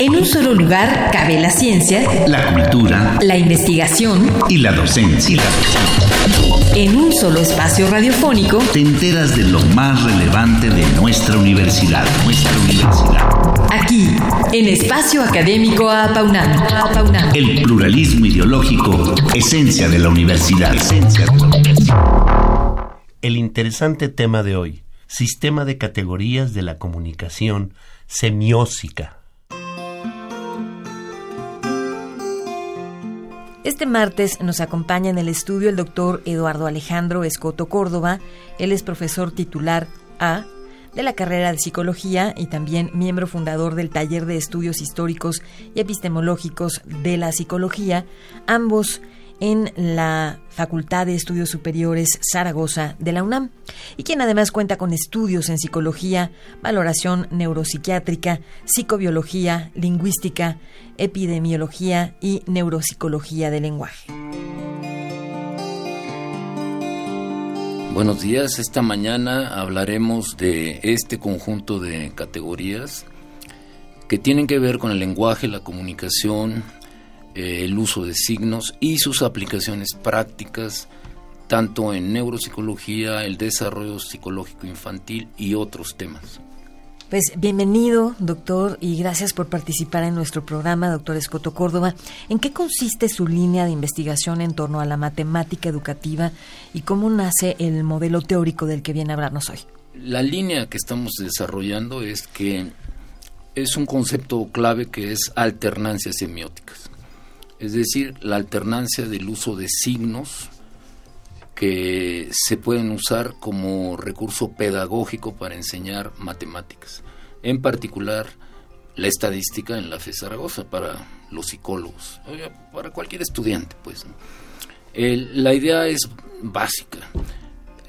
En un solo lugar cabe la ciencia, la cultura, la investigación y la docencia. En un solo espacio radiofónico te enteras de lo más relevante de nuestra universidad, nuestra universidad. Aquí, en Espacio Académico Apaunam. El pluralismo ideológico, esencia de la universidad. Esencia de la universidad. El interesante tema de hoy, sistema de categorías de la comunicación semiósica. Este martes nos acompaña en el estudio el doctor Eduardo Alejandro Escoto Córdoba. Él es profesor titular A de la carrera de psicología y también miembro fundador del taller de estudios históricos y epistemológicos de la psicología, ambos en la Facultad de Estudios Superiores Zaragoza de la UNAM, y quien además cuenta con estudios en psicología, valoración neuropsiquiátrica, psicobiología, lingüística, epidemiología y neuropsicología del lenguaje. Buenos días, esta mañana hablaremos de este conjunto de categorías que tienen que ver con el lenguaje, la comunicación, eh, el uso de signos y sus aplicaciones prácticas, tanto en neuropsicología, el desarrollo psicológico infantil y otros temas. Pues bienvenido, doctor, y gracias por participar en nuestro programa, doctor Escoto Córdoba. ¿En qué consiste su línea de investigación en torno a la matemática educativa y cómo nace el modelo teórico del que viene a hablarnos hoy? La línea que estamos desarrollando es que es un concepto clave que es alternancias semióticas es decir, la alternancia del uso de signos que se pueden usar como recurso pedagógico para enseñar matemáticas, en particular la estadística en la FE Zaragoza para los psicólogos, para cualquier estudiante, pues. la idea es básica.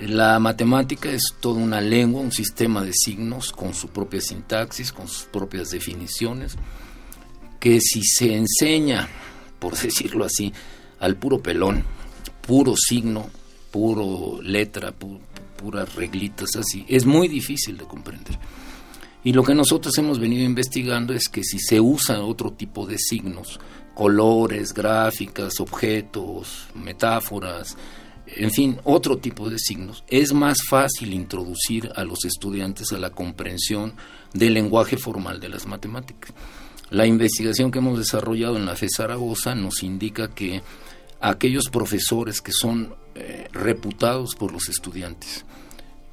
La matemática es toda una lengua, un sistema de signos con su propia sintaxis, con sus propias definiciones, que si se enseña por decirlo así, al puro pelón, puro signo, puro letra, puras reglitas así. Es muy difícil de comprender. Y lo que nosotros hemos venido investigando es que si se usa otro tipo de signos, colores, gráficas, objetos, metáforas, en fin, otro tipo de signos, es más fácil introducir a los estudiantes a la comprensión del lenguaje formal de las matemáticas. La investigación que hemos desarrollado en la FE Zaragoza nos indica que aquellos profesores que son eh, reputados por los estudiantes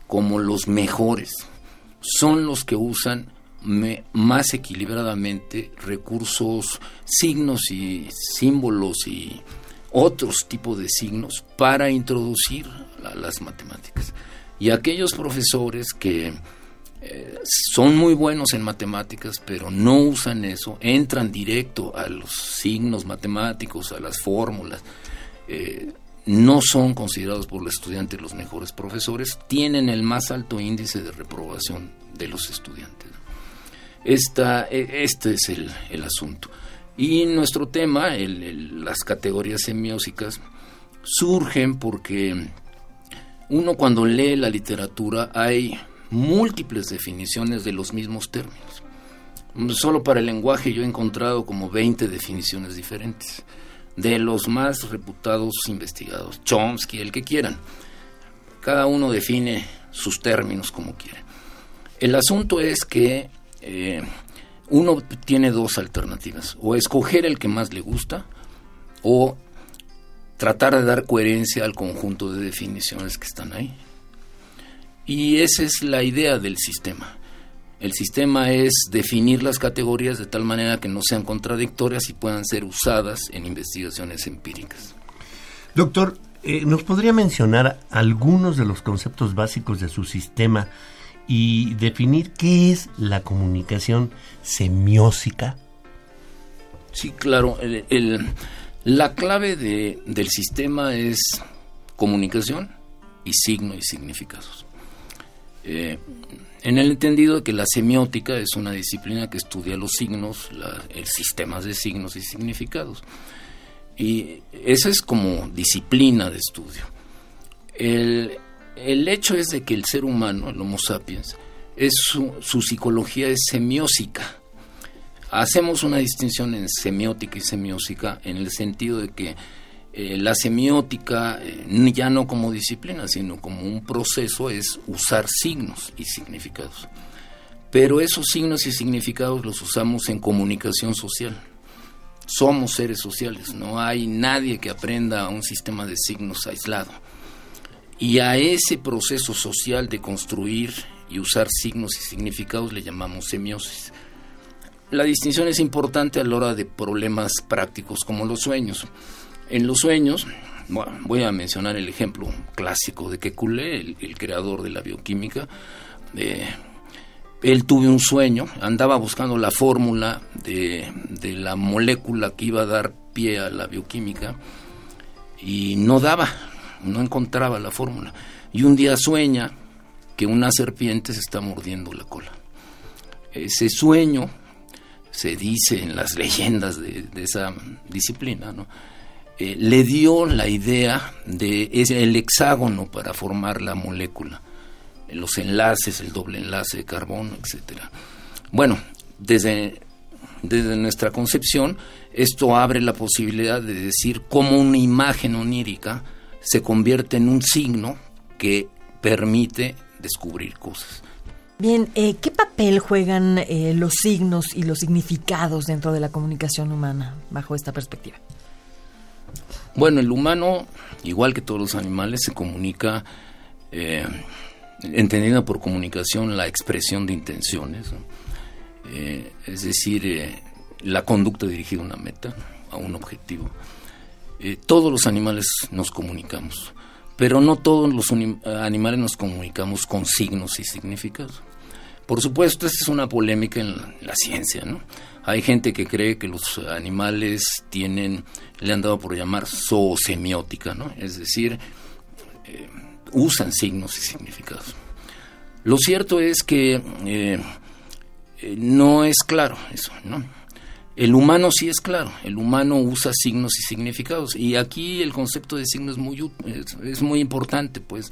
como los mejores son los que usan más equilibradamente recursos, signos y símbolos y otros tipos de signos para introducir las matemáticas. Y aquellos profesores que son muy buenos en matemáticas, pero no usan eso, entran directo a los signos matemáticos, a las fórmulas, eh, no son considerados por los estudiantes los mejores profesores, tienen el más alto índice de reprobación de los estudiantes. Esta, e, este es el, asunto. Y nuestro tema, las categorías semiósicas, surgen porque uno cuando lee la literatura hay múltiples definiciones de los mismos términos. Solo para el lenguaje yo he encontrado como 20 definiciones diferentes, de los más reputados investigados, Chomsky, el que quieran. Cada uno define sus términos como quiere. El asunto es que eh, uno tiene dos alternativas, o escoger el que más le gusta, o tratar de dar coherencia al conjunto de definiciones que están ahí. Y esa es la idea del sistema. El sistema es definir las categorías de tal manera que no sean contradictorias y puedan ser usadas en investigaciones empíricas. Doctor, eh, ¿nos podría mencionar algunos de los conceptos básicos de su sistema y definir qué es la comunicación semiósica? Sí, claro. la clave del sistema es comunicación y signo y significados. En el entendido de que la semiótica es una disciplina que estudia los signos, el sistema de signos y significados. Y esa es como disciplina de estudio. El, hecho es de que el ser humano, el Homo sapiens, es su, su psicología es semiósica. hacemos una distinción en semiótica y semiótica en el sentido de que eh, la semiótica, eh, ya no como disciplina, sino como un proceso, es usar signos y significados. Pero esos signos y significados los usamos en comunicación social. Somos seres sociales, no hay nadie que aprenda un sistema de signos aislado. Y a ese proceso social de construir y usar signos y significados le llamamos semiosis. La distinción es importante a la hora de problemas prácticos como los sueños. En los sueños, voy a mencionar el ejemplo clásico de Kekulé, el, el creador de la bioquímica. él tuvo un sueño, andaba buscando la fórmula de, la molécula que iba a dar pie a la bioquímica y no daba, no encontraba la fórmula. Y un día sueña que una serpiente se está mordiendo la cola. Ese sueño se dice en las leyendas de esa disciplina, ¿no? Eh, le dio la idea de el hexágono para formar la molécula, los enlaces, el doble enlace de carbono, etcétera. Bueno, desde, desde nuestra concepción, esto abre la posibilidad de decir cómo una imagen onírica se convierte en un signo que permite descubrir cosas. Bien, eh, ¿qué papel juegan eh, los signos y los significados dentro de la comunicación humana bajo esta perspectiva? Bueno, el humano, igual que todos los animales, se comunica, eh, entendiendo por comunicación la expresión de intenciones, eh, es decir, eh, la conducta dirigida a una meta, a un objetivo. Eh, todos los animales nos comunicamos, pero no todos los animales nos comunicamos con signos y significados. Por supuesto, esta es una polémica en la, ciencia, ¿no? Hay gente que cree que los animales tienen, le han dado por llamar zoosemiótica, ¿no? Es decir, eh, usan signos y significados. Lo cierto es que eh, eh, no es claro eso, ¿no? El humano sí es claro, el humano usa signos y significados. Y aquí el concepto de signo es muy, es muy importante, pues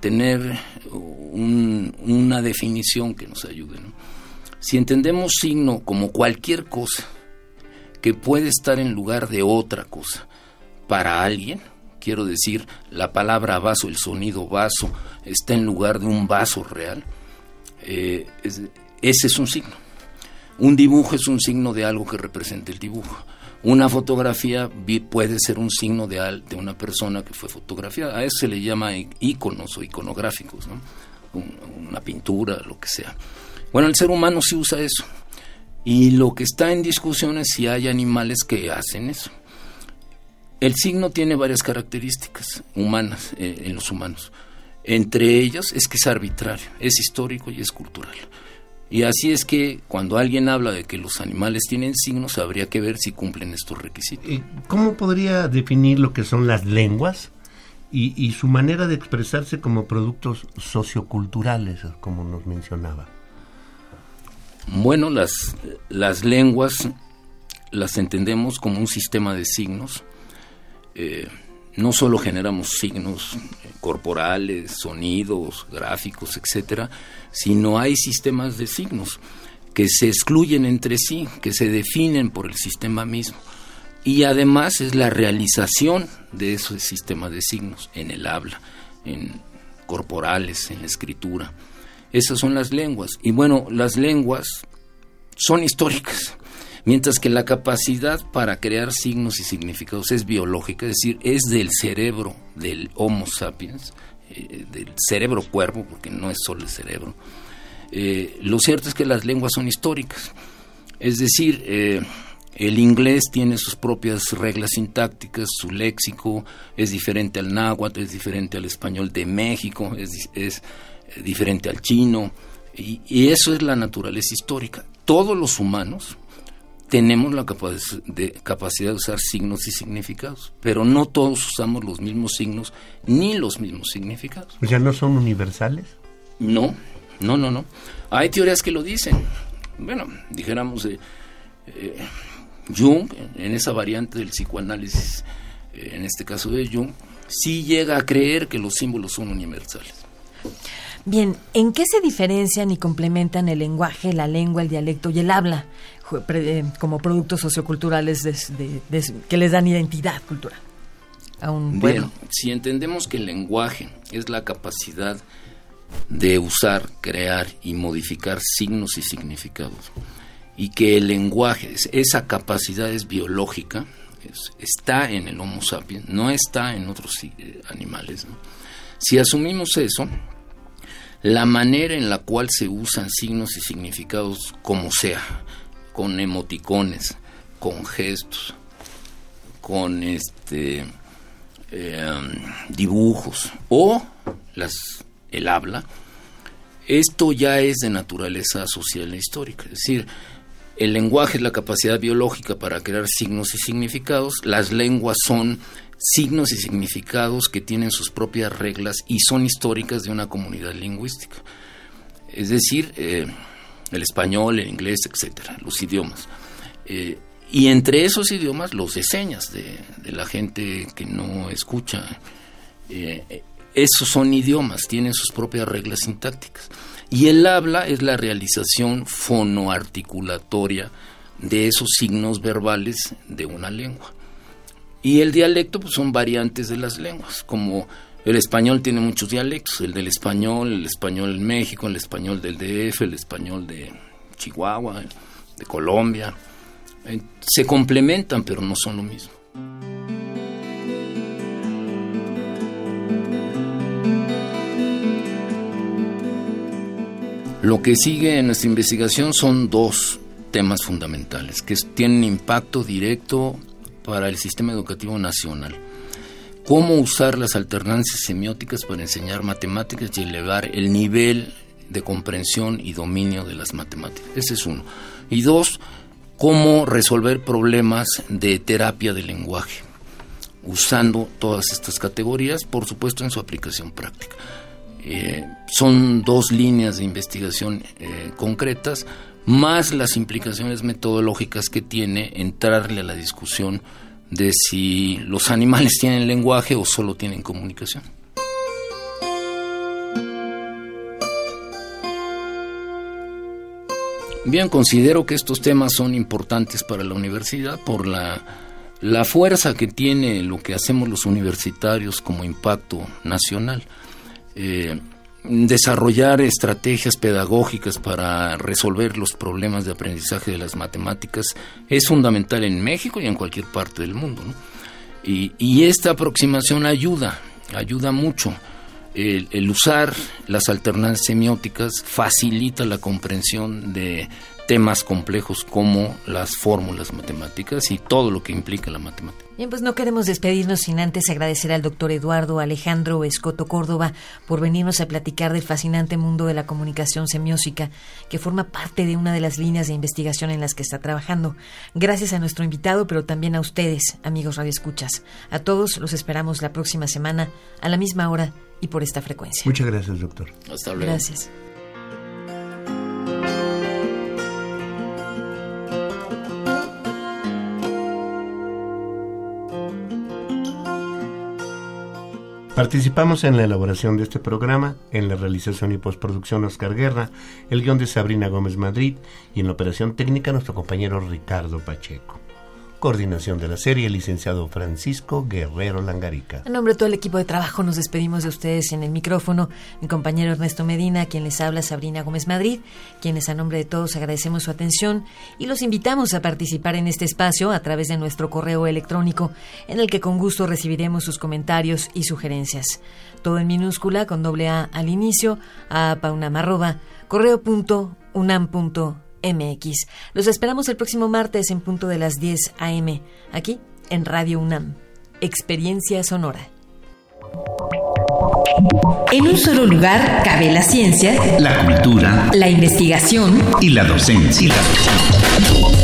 tener una definición que nos ayude. Si entendemos signo como cualquier cosa que puede estar en lugar de otra cosa para alguien, quiero decir, la palabra vaso, el sonido vaso, está en lugar de un vaso real, eh, ese es un signo. Un dibujo es un signo de algo que represente el dibujo. Una fotografía puede ser un signo de, de una persona que fue fotografiada. A eso se le llama iconos o iconográficos, ¿no? Una pintura, lo que sea. Bueno, el ser humano sí usa eso. Y lo que está en discusión es si hay animales que hacen eso. El signo tiene varias características humanas eh, en los humanos. Entre ellas es que es arbitrario, es histórico y es cultural. Y así es que cuando alguien habla de que los animales tienen signos, habría que ver si cumplen estos requisitos. ¿Cómo podría definir lo que son las lenguas y, su manera de expresarse como productos socioculturales, como nos mencionaba? Bueno, las, las lenguas las entendemos como un sistema de signos. Eh, no solo generamos signos corporales, sonidos, gráficos, etcétera, sino hay sistemas de signos que se excluyen entre sí, que se definen por el sistema mismo. Y además es la realización de ese sistema de signos en el habla, en corporales, en la escritura. Esas son las lenguas. Y bueno, las lenguas son históricas mientras que la capacidad para crear signos y significados es biológica, es decir, es del cerebro del Homo sapiens, eh, del cerebro cuervo, porque no es solo el cerebro. Eh, lo cierto es que las lenguas son históricas, es decir, eh, el inglés tiene sus propias reglas sintácticas, su léxico es diferente al náhuatl, es diferente al español de México, es, es diferente al chino, y, y eso es la naturaleza histórica. Todos los humanos, tenemos la capacidad de usar signos y significados, pero no todos usamos los mismos signos ni los mismos significados. ¿Ya no son universales? No, no, no, no. Hay teorías que lo dicen. Bueno, dijéramos eh, Jung, en esa variante del psicoanálisis, eh, en este caso de Jung, sí llega a creer que los símbolos son universales. Bien, ¿en qué se diferencian y complementan el lenguaje, la lengua, el dialecto y el habla eh, como productos socioculturales que les dan identidad cultural a un pueblo? Bien, si entendemos que el lenguaje es la capacidad de usar, crear y modificar signos y significados, y que el lenguaje, esa capacidad es biológica, está en el Homo sapiens, no está en otros eh, animales. Si asumimos eso, la manera en la cual se usan signos y significados como sea, con emoticones, con gestos, con este em, dibujos o las el habla, esto ya es de naturaleza social e histórica. Es decir, el lenguaje es la capacidad biológica para crear signos y significados, las lenguas son signos y significados que tienen sus propias reglas y son históricas de una comunidad lingüística. Es decir, eh, el español, el inglés, etcétera, los idiomas. Eh, y entre esos idiomas, los de señas de, la gente que no escucha. Eh, esos son idiomas, tienen sus propias reglas sintácticas. Y el habla es la realización fonoarticulatoria de esos signos verbales de una lengua. Y el dialecto pues, son variantes de las lenguas, como el español tiene muchos dialectos, el del español, el español en México, el español del DF, el español de Chihuahua, de Colombia. Eh, se complementan, pero no son lo mismo. Lo que sigue en nuestra investigación son dos temas fundamentales que tienen impacto directo para el sistema educativo nacional. Cómo usar las alternancias semióticas para enseñar matemáticas y elevar el nivel de comprensión y dominio de las matemáticas. Ese es uno. Y dos, cómo resolver problemas de terapia del lenguaje, usando todas estas categorías, por supuesto, en su aplicación práctica. Eh, son dos líneas de investigación eh, concretas más las implicaciones metodológicas que tiene entrarle a la discusión de si los animales tienen lenguaje o solo tienen comunicación. Bien, considero que estos temas son importantes para la universidad por la, la fuerza que tiene lo que hacemos los universitarios como impacto nacional. Eh, desarrollar estrategias pedagógicas para resolver los problemas de aprendizaje de las matemáticas es fundamental en México y en cualquier parte del mundo. Y, esta aproximación ayuda, ayuda mucho. el, usar las alternancias semióticas facilita la comprensión de temas complejos como las fórmulas matemáticas y todo lo que implica la matemática. Bien, pues no queremos despedirnos sin antes agradecer al doctor Eduardo Alejandro Escoto Córdoba por venirnos a platicar del fascinante mundo de la comunicación semiótica, que forma parte de una de las líneas de investigación en las que está trabajando. Gracias a nuestro invitado, pero también a ustedes, amigos radioescuchas. A todos los esperamos la próxima semana a la misma hora y por esta frecuencia. Muchas gracias, doctor. Hasta luego. Gracias. Participamos en la elaboración de este programa, en la realización y postproducción Oscar Guerra, el guion de Sabrina Gómez Madrid y en la operación técnica nuestro compañero Ricardo Pacheco. Coordinación de la serie, el licenciado Francisco Guerrero Langarica. En nombre de todo el equipo de trabajo nos despedimos de ustedes en el micrófono, mi compañero Ernesto Medina, quien les habla Sabrina Gómez Madrid, quienes a nombre de todos agradecemos su atención y los invitamos a participar en este espacio a través de nuestro correo electrónico, en el que con gusto recibiremos sus comentarios y sugerencias. Todo en minúscula con doble A al inicio, a paunamarroba, correo.unam.mx MX. Los esperamos el próximo martes en punto de las 10 a.m. aquí en Radio UNAM. Experiencia sonora. En un solo lugar cabe la ciencia, la cultura, la investigación y la docencia.